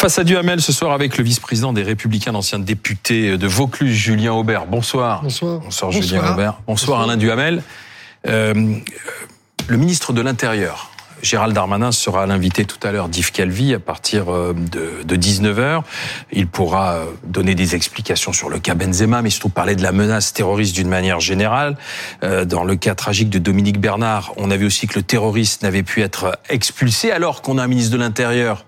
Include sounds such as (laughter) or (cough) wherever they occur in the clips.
Face à Duhamel ce soir avec le vice-président des Républicains, l'ancien député de Vaucluse, Julien Aubert. Bonsoir. Bonsoir. Bonsoir, Julien Aubert. Bonsoir, Alain Duhamel. Euh, le ministre de l'Intérieur, Gérald Darmanin, sera l'invité tout à l'heure d'Yves Calvi à partir euh, de, de 19h. Il pourra euh, donner des explications sur le cas Benzema, mais surtout parler de la menace terroriste d'une manière générale. Euh, dans le cas tragique de Dominique Bernard, on a vu aussi que le terroriste n'avait pu être expulsé alors qu'on a un ministre de l'Intérieur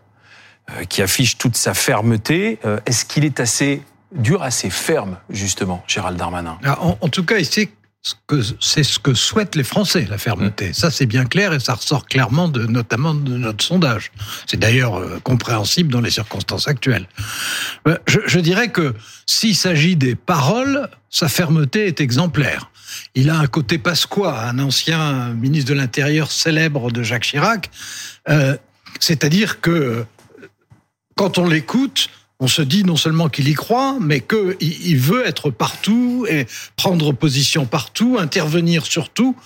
qui affiche toute sa fermeté. Euh, est-ce qu'il est assez dur, assez ferme, justement, Gérald Darmanin? Ah, en, en, tout cas, il sait c'est ce que souhaitent les Français, la fermeté. Mmh. Ça, c'est bien clair et ça ressort clairement, de, notamment de notre sondage. C'est d'ailleurs euh, compréhensible dans les circonstances actuelles. Euh, je, je dirais que s'il s'agit des paroles, sa fermeté est exemplaire. Il a un côté pasquois, un ancien ministre de l'Intérieur célèbre de Jacques Chirac. Euh, C'est-à-dire que quand on l'écoute, on se dit non seulement qu'il y croit, mais qu'il veut être partout et prendre position partout, intervenir surtout,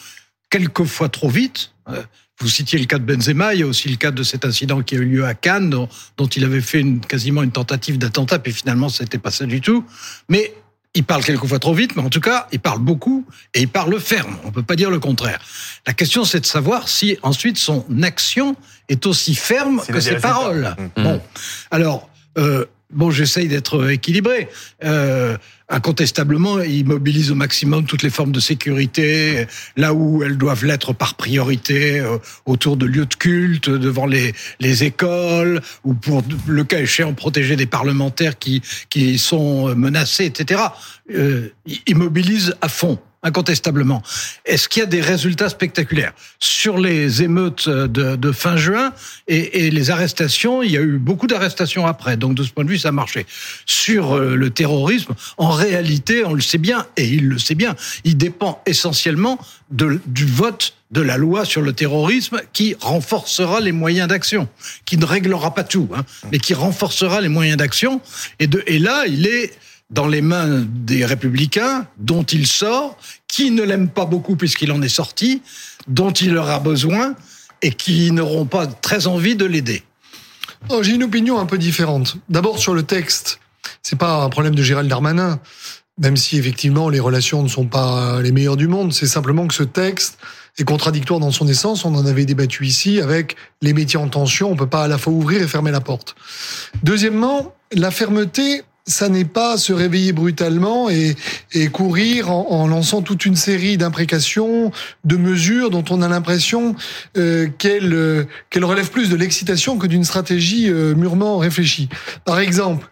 quelquefois trop vite. Euh, vous citiez le cas de Benzema, il y a aussi le cas de cet incident qui a eu lieu à Cannes, dont, il avait fait quasiment une tentative d'attentat, puis finalement, ce n'était pas ça du tout. Mais il parle quelquefois trop vite, mais en tout cas, il parle beaucoup et il parle ferme. On ne peut pas dire le contraire. La question, c'est de savoir si ensuite son action est aussi ferme que ses paroles. Mmh. Bon, alors, euh, bon, j'essaye d'être équilibré. Euh, incontestablement, il mobilise au maximum toutes les formes de sécurité, là où elles doivent l'être par priorité, euh, autour de lieux de culte, devant les, les écoles, ou pour le cas échéant protéger des parlementaires qui, qui sont menacés, etc. Euh, il mobilise à fond incontestablement. Est-ce qu'il y a des résultats spectaculaires? Sur les émeutes de, de fin juin et, les arrestations, il y a eu beaucoup d'arrestations après, donc de ce point de vue, ça a marché. Sur euh, le terrorisme, en réalité, on le sait bien, et il le sait bien, il dépend essentiellement du vote de la loi sur le terrorisme qui renforcera les moyens d'action, qui ne réglera pas tout, hein, mais qui renforcera les moyens d'action. Et là, il est dans les mains des républicains, dont il sort, qui ne l'aiment pas beaucoup puisqu'il en est sorti, dont il aura besoin et qui n'auront pas très envie de l'aider. Oh, J'ai une opinion un peu différente. D'abord sur le texte, c'est pas un problème de Gérald Darmanin, même si effectivement les relations ne sont pas les meilleures du monde. C'est simplement que ce texte est contradictoire dans son essence. On en avait débattu ici avec les métiers en tension. On peut pas à la fois ouvrir et fermer la porte. Deuxièmement, la fermeté ça n'est pas se réveiller brutalement et, et courir en, en, lançant toute une série d'imprécations, de mesures dont on a l'impression euh, qu'elles euh, qu'elles relèvent plus de l'excitation que d'une stratégie euh, mûrement réfléchie. Par exemple,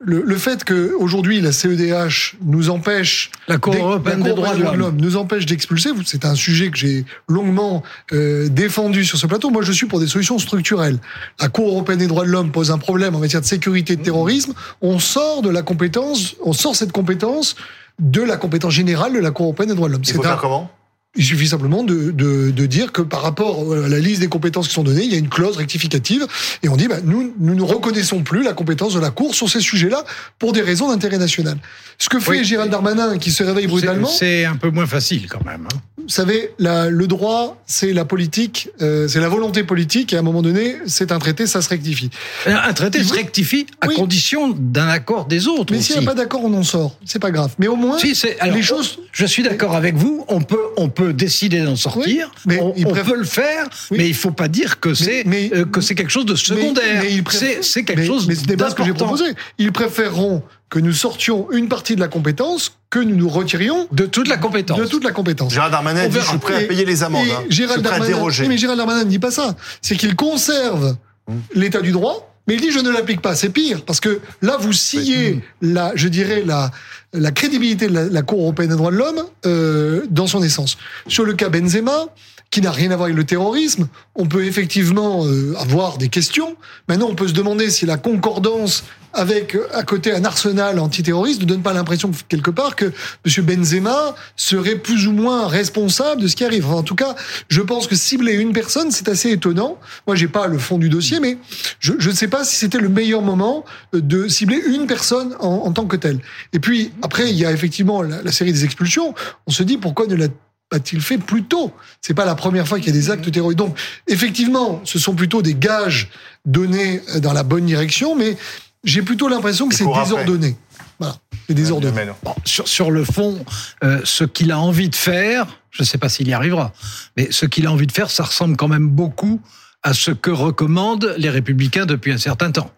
le, le fait que aujourd'hui la CEDH nous empêche la Cour européenne des droits de l'homme nous empêche d'expulser, c'est un sujet que j'ai longuement euh, défendu sur ce plateau. Moi, je suis pour des solutions structurelles. La Cour européenne des droits de l'homme pose un problème en matière de sécurité et de terrorisme. On sort de la compétence, on sort cette compétence de la compétence générale de la Cour européenne des droits de l'homme. Faut faire comment? Il suffit simplement de, de, de, dire que par rapport à la liste des compétences qui sont données, il y a une clause rectificative et on dit bah, nous, nous ne reconnaissons plus la compétence de la Cour sur ces sujets-là pour des raisons d'intérêt national. Ce que fait oui, Gérald Darmanin qui se réveille brutalement, c'est un peu moins facile quand même. Hein. Vous savez, la, le droit, c'est la politique, euh, c'est la volonté politique et à un moment donné, c'est un traité, ça se rectifie. Un traité se rectifie à oui. condition d'un accord des autres. Mais s'il n'y a pas d'accord, on en sort. C'est pas grave. Mais au moins, si, alors, les choses. Je suis d'accord avec vous. On peut, on peut décider d'en sortir. Oui, mais on, préfère... peut le faire, oui. mais il faut pas dire que c'est euh, que c'est quelque chose de secondaire. Préfère... C'est quelque chose. Mais c'est pas ce que j'ai proposé. Ils préféreront que nous sortions une partie de la compétence que nous nous retirions de toute la compétence. De toute la compétence. Gérald Darmanin dit je suis prêt à payer les amendes. Hein. Gérald Darmanin, mais Gérald Darmanin ne dit pas ça. C'est qu'il conserve mmh. l'état du droit, mais il dit je ne l'applique pas. C'est pire parce que là vous sciez mmh. la, je dirais la la crédibilité de la, la Cour européenne des droits de l'homme euh, dans son essence. Sur le cas Benzema, qui n'a rien à voir avec le terrorisme, on peut effectivement euh, avoir des questions. Maintenant, on peut se demander si la concordance avec à côté un arsenal antiterroriste ne donne pas l'impression quelque part que M. Benzema serait plus ou moins responsable de ce qui arrive. En tout cas, je pense que cibler une personne, c'est assez étonnant. Moi, j'ai pas le fond du dossier, mais je, ne sais pas si c'était le meilleur moment de cibler une personne en, en, tant que telle. Et puis après, il y a effectivement la, la série des expulsions. On se dit pourquoi ne la a-t-il fait plus tôt? C'est pas la première fois qu'il y a des actes terroristes. Donc, effectivement, ce sont plutôt des gages donnés dans la bonne direction, mais j'ai plutôt l'impression que c'est désordonné. Voilà, c'est désordonné. sur, sur, le fond, euh, ce qu'il a envie de faire, je ne sais pas s'il y arrivera, mais ce qu'il a envie de faire, ça ressemble quand même beaucoup à ce que recommandent les républicains depuis un certain temps.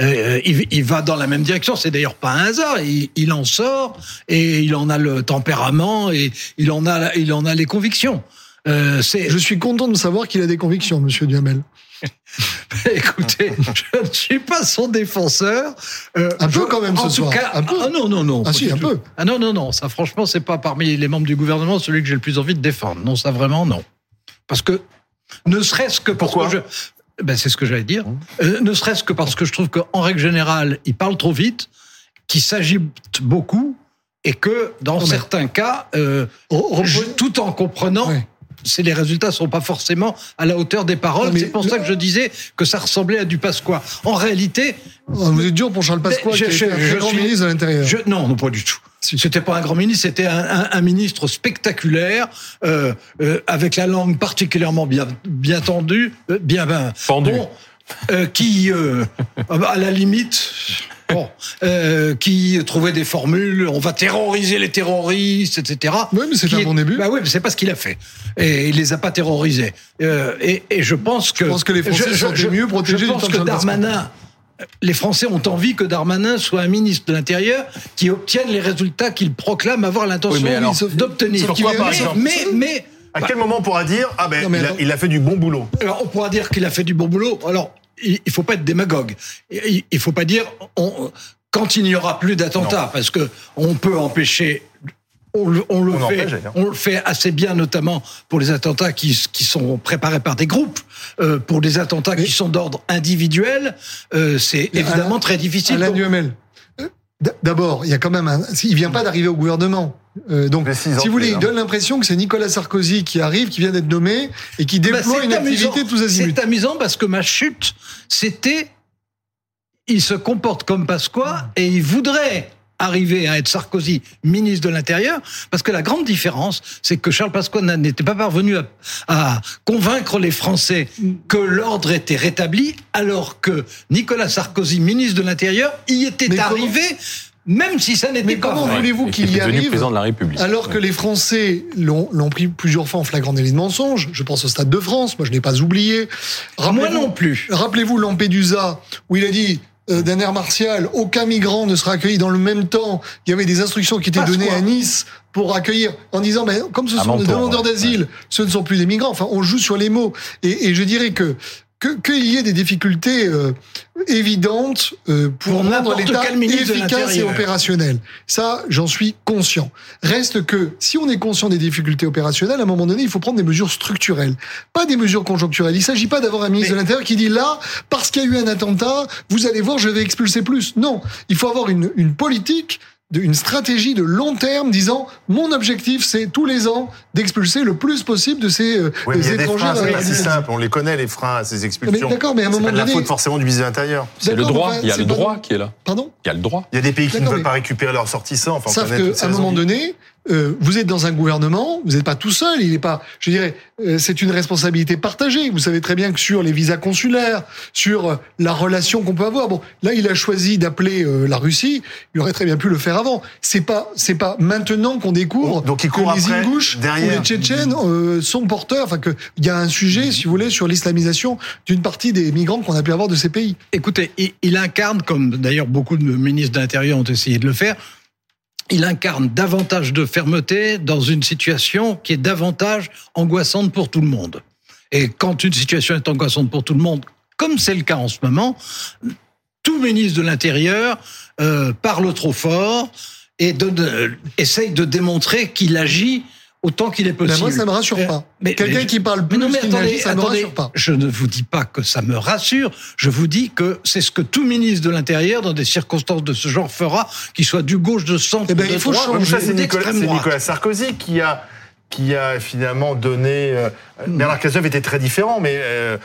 Euh, il, il, va dans la même direction. C'est d'ailleurs pas un hasard. Il, il, en sort et il en a le tempérament et il en a, il en a les convictions. Euh, je suis content de savoir qu'il a des convictions, Monsieur Duhamel. (laughs) Écoutez, je ne suis pas son défenseur. Euh, un peu quand même ce soir. un peu. Ah non non non. Ah si un peu. Ah non non non. Ça franchement c'est pas parmi les membres du gouvernement celui que j'ai le plus envie de défendre. Non ça vraiment non. Parce que ne serait-ce que pourquoi? je... ben, c'est ce que j'allais dire. Euh, ne serait-ce que parce que je trouve qu'en règle générale il parle trop vite, qu'il s'agite beaucoup et que dans certains cas, euh, tout en comprenant c'est les résultats sont pas forcément à la hauteur des paroles. C'est pour ça que je disais que ça ressemblait à du Pasqua. En réalité, oh, vous êtes dur pour Charles Pasqua, qui est un grand ministre de l'Intérieur. Non, non, pas du tout. C'était pas un grand ministre, c'était un, un, ministre spectaculaire, euh, euh, avec la langue particulièrement bien, bien tendue, euh, bien, ben, bon, euh, qui, euh, à la limite, bon, euh, qui trouvait des formules, on va terroriser les terroristes, etc. Oui, mais c'est un bon début. Bah oui, mais c'est pas ce qu'il a fait. Et il les a pas terrorisés. Euh, et, et, je pense que. Je pense que les Français sont mieux protégés. Je pense que Darmanin. Les Français ont envie que Darmanin soit un ministre de l'Intérieur qui obtienne les résultats qu'il proclame avoir l'intention d'obtenir. Mais, mais, à quel moment on pourra dire ah ben il, a, il, a, fait du bon boulot Alors on pourra dire qu'il a fait du bon boulot. Alors il faut pas être démagogue. Il faut pas dire on, quand il n'y aura plus d'attentats, parce que on peut empêcher. On, le, fait, on le fait assez bien, notamment pour les attentats qui, qui sont préparés par des groupes. Euh, pour les attentats qui sont d'ordre individuel, euh, c'est évidemment très difficile. Alain Duhamel, euh, d'abord, il y a quand même un. Il vient pas d'arriver au gouvernement. Euh, donc, si vous voulez, il donne l'impression que c'est Nicolas Sarkozy qui arrive, qui vient d'être nommé et qui bah, déploie une activité tous azimuts. C'est amusant parce que ma chute, c'était, il se comporte comme Pasqua et il voudrait arriver à être Sarkozy ministre de l'Intérieur, parce que la grande différence, c'est que Charles Pasqua n'était pas parvenu à, à, convaincre les Français que l'ordre était rétabli, alors que Nicolas Sarkozy, ministre de l'Intérieur, y était arrivé même si ça n'était pas comment voulez-vous qu'il y arrive président de la République. alors que les Français l'ont pris plusieurs fois en flagrant délit de mensonge? Je pense au Stade de France, moi je n'ai pas oublié. Moi non plus. Rappelez-vous Lampedusa, où il a dit d'un air martial, aucun migrant ne sera accueilli dans le même temps. Il y avait des instructions qui étaient données à Nice pour accueillir, en disant, ben, comme ce sont des demandeurs d'asile, ce ne sont plus des migrants. Enfin, on joue sur les mots. Et, et je dirais que qu'il y ait des difficultés euh, évidentes euh, pour, pour rendre l'État efficace et opérationnel. Ça, j'en suis conscient. Reste que si on est conscient des difficultés opérationnelles, à un moment donné, il faut prendre des mesures structurelles, pas des mesures conjoncturelles. Il ne s'agit pas d'avoir un ministre de l'Intérieur qui dit là, parce qu'il y a eu un attentat, vous allez voir, je vais expulser plus. Non, il faut avoir une, une politique une stratégie de long terme disant mon objectif c'est tous les ans d'expulser le plus possible de ces euh, oui, étrangers. c'est simple, on les connaît les freins à ces expulsions. D'accord, mais à un moment donné, la faute forcément du ministère de l'Intérieur. C'est le droit, il y a le droit qui est là. Pardon Il y a le droit. Il y a des pays qui ne veulent pas récupérer leurs sortissants. Enfin, Sauf qu'à un moment donné, euh, vous êtes dans un gouvernement, vous n'êtes pas tout seul, il n'est pas, je dirais, euh, c'est une responsabilité partagée. Vous savez très bien que sur les visas consulaires, sur euh, la relation qu'on peut avoir, bon, là il a choisi d'appeler la Russie, il aurait très bien pu le faire avant. C'est pas, c'est pas maintenant qu'on découvre Donc, il que les Ingouches ou les Tchétchènes sont porteurs, enfin que il y a un sujet, si vous voulez, sur l'islamisation d'une partie des migrants qu'on a pu avoir de ces pays. Écoutez, il incarne, comme d'ailleurs beaucoup de ministres de l'Intérieur ont essayé de le faire, il incarne davantage de fermeté dans une situation qui est davantage angoissante pour tout le monde. Et quand une situation est angoissante pour tout le monde, comme c'est le cas en ce moment, tout ministre de l'Intérieur euh, parle trop fort et essaye de démontrer qu'il agit autant qu'il est possible. moi, ça me rassure euh, pas. Mais, Quelqu'un qui parle plus, mais attendez, ça me rassure pas. Je ne vous dis pas que ça me rassure. Je vous dis que c'est ce que tout ministre de l'Intérieur, dans des circonstances de ce genre, fera, qu'il soit du gauche, de centre, eh ben, de il faut droite, changer. Ça, c'est Nicolas, Nicolas Sarkozy qui a qui a finalement donné. Euh, Bernard Cazeneuve était très différent, mais euh,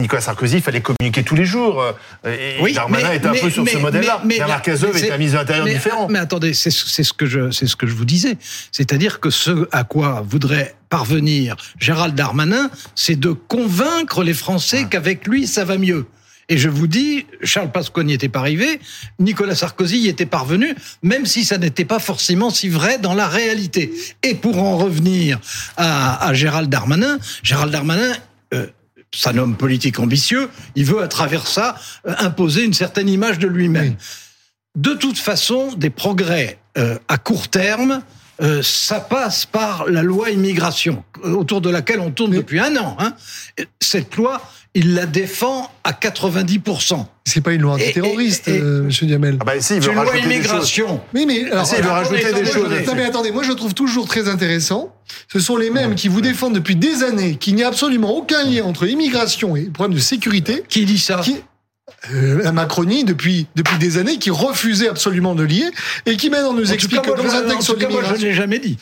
Nicolas Sarkozy, il fallait communiquer tous les jours. et oui, Darmanin était un peu sur ce modèle-là. Bernard Cazeneuve était un ministre de l'Intérieur différent. Mais attendez, c'est ce que je c'est ce que je vous disais, c'est-à-dire que ce à quoi voudrait parvenir Gérald Darmanin, c'est de convaincre les Français qu'avec lui ça va mieux. Et je vous dis, Charles Pasqua n'y était pas arrivé, Nicolas Sarkozy y était parvenu, même si ça n'était pas forcément si vrai dans la réalité. Et pour en revenir à, à Gérald Darmanin, Gérald Darmanin, euh, c'est un homme politique ambitieux, il veut à travers ça euh, imposer une certaine image de lui-même. De toute façon, des progrès euh, à court terme, euh, ça passe par la loi immigration, autour de laquelle on tourne depuis un an. Hein. Cette loi, il la défend à 90%. C'est pas une loi antiterroriste, euh, Monsieur Diamel. Ah bah si, il veut une loi immigration. Oui, mais alors, il veut rajouter des choses. Non, mais attendez, moi je trouve toujours très intéressant. Ce sont les mêmes qui vous défendent depuis des années qu'il n'y a absolument aucun lien entre immigration et problème de sécurité. Qui dit ça? Euh, la Macronie depuis depuis des années qui refusait absolument de lier et qui maintenant nous explique que dans un texte sur l'immigration. Je l'ai jamais dit.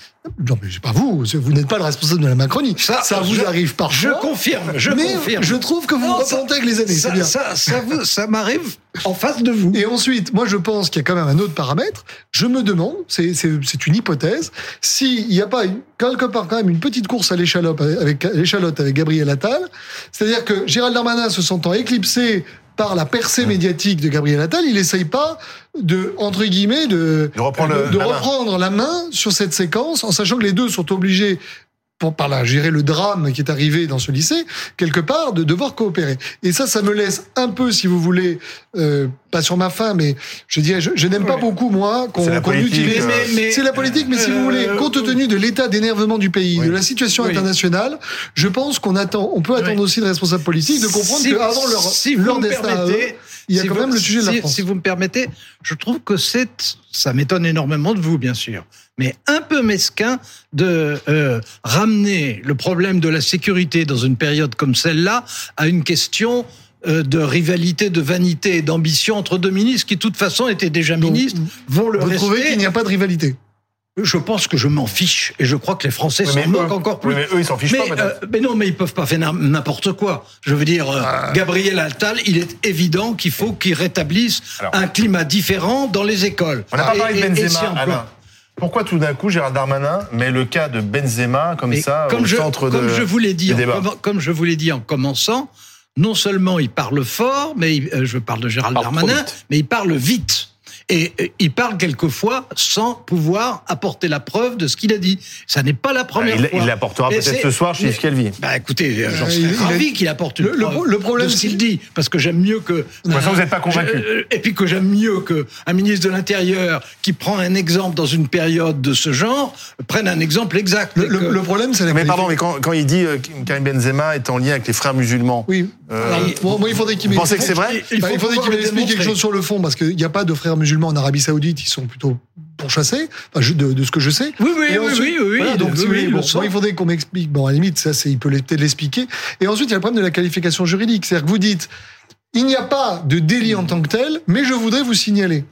Non mais pas vous, vous n'êtes pas le responsable de la Macronie. Ça, ça vous arrive parfois. Je confirme, je mais confirme. Je trouve que vous non, vous avec les années. Ça, bien. ça, ça, ça m'arrive en face de vous. Et ensuite, moi je pense qu'il y a quand même un autre paramètre. Je me demande, c'est c'est une hypothèse, s'il n'y a pas quelque part quand même une petite course à l'échalote avec l'échalote avec Gabriel Attal, c'est-à-dire que Gérald Darmanin se sentant éclipsé par la percée médiatique de Gabriel Attal, il essaye pas de entre guillemets de, de reprendre, de, reprendre la main sur cette séquence en sachant que les deux sont obligés pour par là gérer le drame qui est arrivé dans ce lycée, quelque part, de devoir coopérer. Et ça, ça me laisse un peu, si vous voulez, euh, pas sur ma fin, mais je dirais, je, n'aime pas beaucoup moi qu'on utilise. Euh, c'est la politique, mais si vous voulez, euh, compte tenu de l'état d'énervement du pays, de la situation internationale, je pense qu'on attend, on peut attendre aussi de responsables politiques de comprendre qu'avant leur, si leur destin, il y a quand même le sujet de la France. Si vous me permettez, je trouve que c'est, ça m'étonne énormément de vous, bien sûr, mais un peu mesquin de euh, ramener le problème de la sécurité dans une période comme celle-là à une question euh, de rivalité, de vanité et d'ambition entre deux ministres qui, de toute façon, étaient déjà ministres, vont le Vous trouvez qu'il n'y a pas de rivalité je pense que je m'en fiche et je crois que les Français s'en moquent encore plus. mais eux, ils s'en fichent pas. Euh, mais non, mais ils peuvent pas faire n'importe quoi. Je veux dire, euh, ah. Gabriel Attal, il est évident qu'il faut qu'il rétablisse un climat différent dans les écoles. On n'a pas parlé de Benzema, pourquoi tout d'un coup Gérard Darmanin met le cas de Benzema comme ça comme au je, centre comme de je vous l'ai dit, comme je vous l'ai dit en commençant, non seulement il parle fort, mais euh, je parle de Gérald Darmanin, mais il parle vite. Et il parle quelquefois sans pouvoir apporter la preuve de ce qu'il a dit. Ça n'est pas la première il, fois. Il l'apportera peut-être ce soir chez Calvi. Bah écoutez, j'en serais ravi qu'il apporte une le, preuve le, problème de ce qu'il dit, parce que j'aime mieux que. De toute façon, vous n'êtes pas convaincu. Euh, et puis que j'aime mieux que un ministre de l'Intérieur qui prend un exemple dans une période de ce genre prenne un exemple exact. Le, problème, c'est Mais pardon, mais quand, quand il dit euh, Karim Benzema est en lien avec les frères musulmans. Oui. Euh, moi, il faudrait qu'il m'explique. Vous pensez que c'est vrai Il, bah, faudrait qu'il m'explique quelque chose sur le fond, parce qu'il n'y a pas de frères musulmans en Arabie Saoudite, ils sont plutôt pourchassés, enfin, de, de, ce que je sais. Oui, oui, oui, oui, oui, donc, il faudrait qu'on m'explique. Bon, à la limite, ça, il peut peut-être l'expliquer. Et ensuite, il y a le problème de la qualification juridique. C'est-à-dire que vous dites, il n'y a pas de délit en tant que tel, mais je voudrais vous signaler.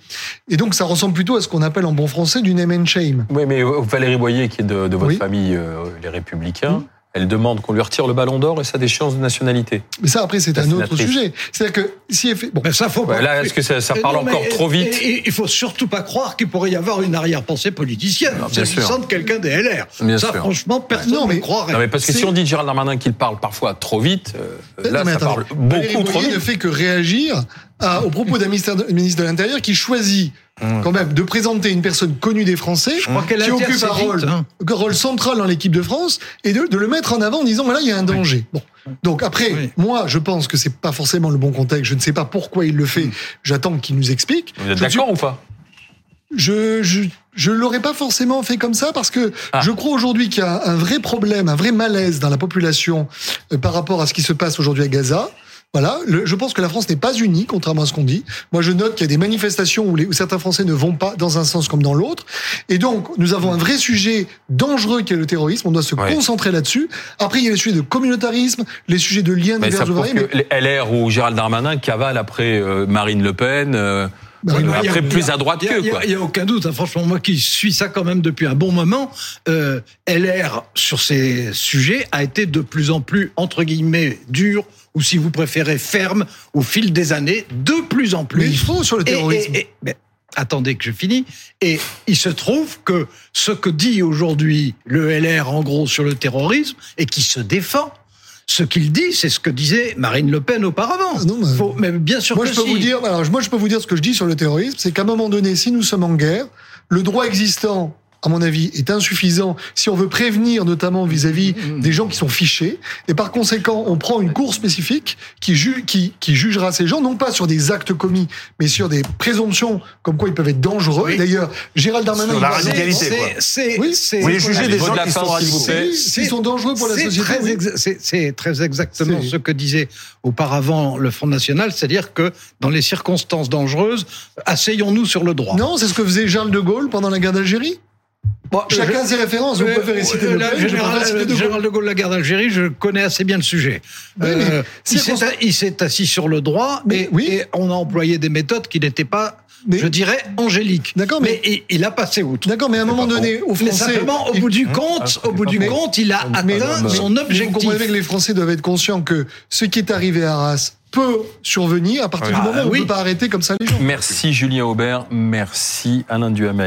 Et donc, ça ressemble plutôt à ce qu'on appelle en bon français du name and shame. Oui, mais Valérie Boyer, qui est de, de votre famille, euh, les Républicains, elle demande qu'on lui retire le ballon d'or et sa déchéance de nationalité. Mais ça, après, c'est un autre sujet. C'est-à-dire que si elle fait... Bon. ça, faut pas... là, est-ce que ça, parle encore trop vite et, Il faut surtout pas croire qu'il pourrait y avoir une arrière-pensée politicienne s'agissant de quelqu'un des LR. ça, franchement, personne ne mais, croirait. Non, mais parce que si on dit Gérald Darmanin qu'il parle parfois trop vite, euh, là, ça parle beaucoup trop vite. ne fait que réagir à, au propos d'un ministre de l'Intérieur qui choisit quand même de présenter une personne connue des Français qui occupe un rôle, hein. un rôle, central dans l'équipe de France et de, de, le mettre en avant en disant voilà il y a un danger. Bon. Donc après, moi je pense que c'est pas forcément le bon contexte. Je ne sais pas pourquoi il le fait. Mmh. J'attends qu'il nous explique. Vous êtes d'accord ou pas? Je, je, je l'aurais pas forcément fait comme ça parce que ah. je crois aujourd'hui qu'il y a un vrai problème, un vrai malaise dans la population euh, par rapport à ce qui se passe aujourd'hui à Gaza. Voilà, je pense que la France n'est pas unie, contrairement à ce qu'on dit. Moi, je note qu'il y a des manifestations où, les, où, certains Français ne vont pas dans un sens comme dans l'autre. Et donc, nous avons un vrai sujet dangereux qui est le terrorisme. On doit se concentrer là-dessus. Après, il y a les sujets de communautarisme, les sujets de liens divers. Mais... LR ou Gérald Darmanin cavale après euh, Marine Le Pen. Bah, après, plus à droite que quoi. Il n'y a, aucun doute. Hein. franchement, moi qui suis ça quand même depuis un bon moment, euh, LR sur ces sujets a été de plus en plus entre guillemets dur ou si vous préférez ferme au fil des années, de plus en plus. Mais il faut sur le terrorisme. attendez que je finis. Et il se trouve que ce que dit aujourd'hui le LR en gros sur le terrorisme et qui se défend, ce qu'il dit, c'est ce que disait Marine Le Pen auparavant. Ah non, mais, bien sûr moi, je peux vous dire, alors, moi, je peux vous dire ce que je dis sur le terrorisme, c'est qu'à un moment donné, si nous sommes en guerre, le droit existant à mon avis, est insuffisant si on veut prévenir notamment vis-à-vis mm, mm. des gens qui sont fichés. Et par conséquent, on prend une cour spécifique qui, qui, qui, jugera ces gens, non pas sur des actes commis, mais sur des présomptions comme quoi ils peuvent être dangereux. D'ailleurs, Gérald Darmanin... Sur la radicalité, C'est... Oui, vous voulez juger des gens qui sont S'ils sont dangereux pour la société. C'est très exactement ce que disait auparavant le Front National, c'est-à-dire que dans les circonstances dangereuses, asseyons-nous sur le droit. Non, c'est ce que faisait Charles de Gaulle pendant la guerre d'Algérie. Bon, Chacun ses références. Vous préférez citer le général, général de Gaulle, la guerre d'Algérie, je connais assez bien le sujet. Euh, il s'est assis sur le droit, mais, oui. et on a employé des méthodes qui n'étaient pas je dirais angéliques. D'accord, mais, il, a passé outre. D'accord, mais à un moment donné, au Français, simplement, au bout du compte, au bout du compte, il a atteint son objectif. Vous comprenez que les Français doivent être conscients que ce qui est arrivé à Arras peut survenir à partir du moment où on ne peut pas arrêter comme ça les gens. Merci Julien Aubert, merci Alain Duhamel.